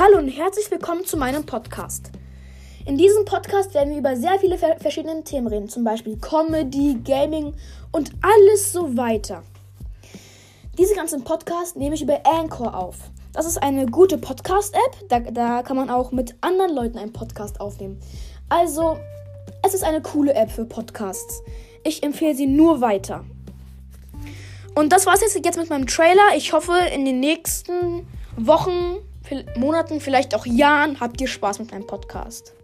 Hallo und herzlich willkommen zu meinem Podcast. In diesem Podcast werden wir über sehr viele verschiedene Themen reden, zum Beispiel Comedy, Gaming und alles so weiter. Diese ganzen Podcasts nehme ich über Anchor auf. Das ist eine gute Podcast-App, da, da kann man auch mit anderen Leuten einen Podcast aufnehmen. Also, es ist eine coole App für Podcasts. Ich empfehle sie nur weiter. Und das war's jetzt, jetzt mit meinem Trailer. Ich hoffe, in den nächsten Wochen, Monaten, vielleicht auch Jahren habt ihr Spaß mit meinem Podcast.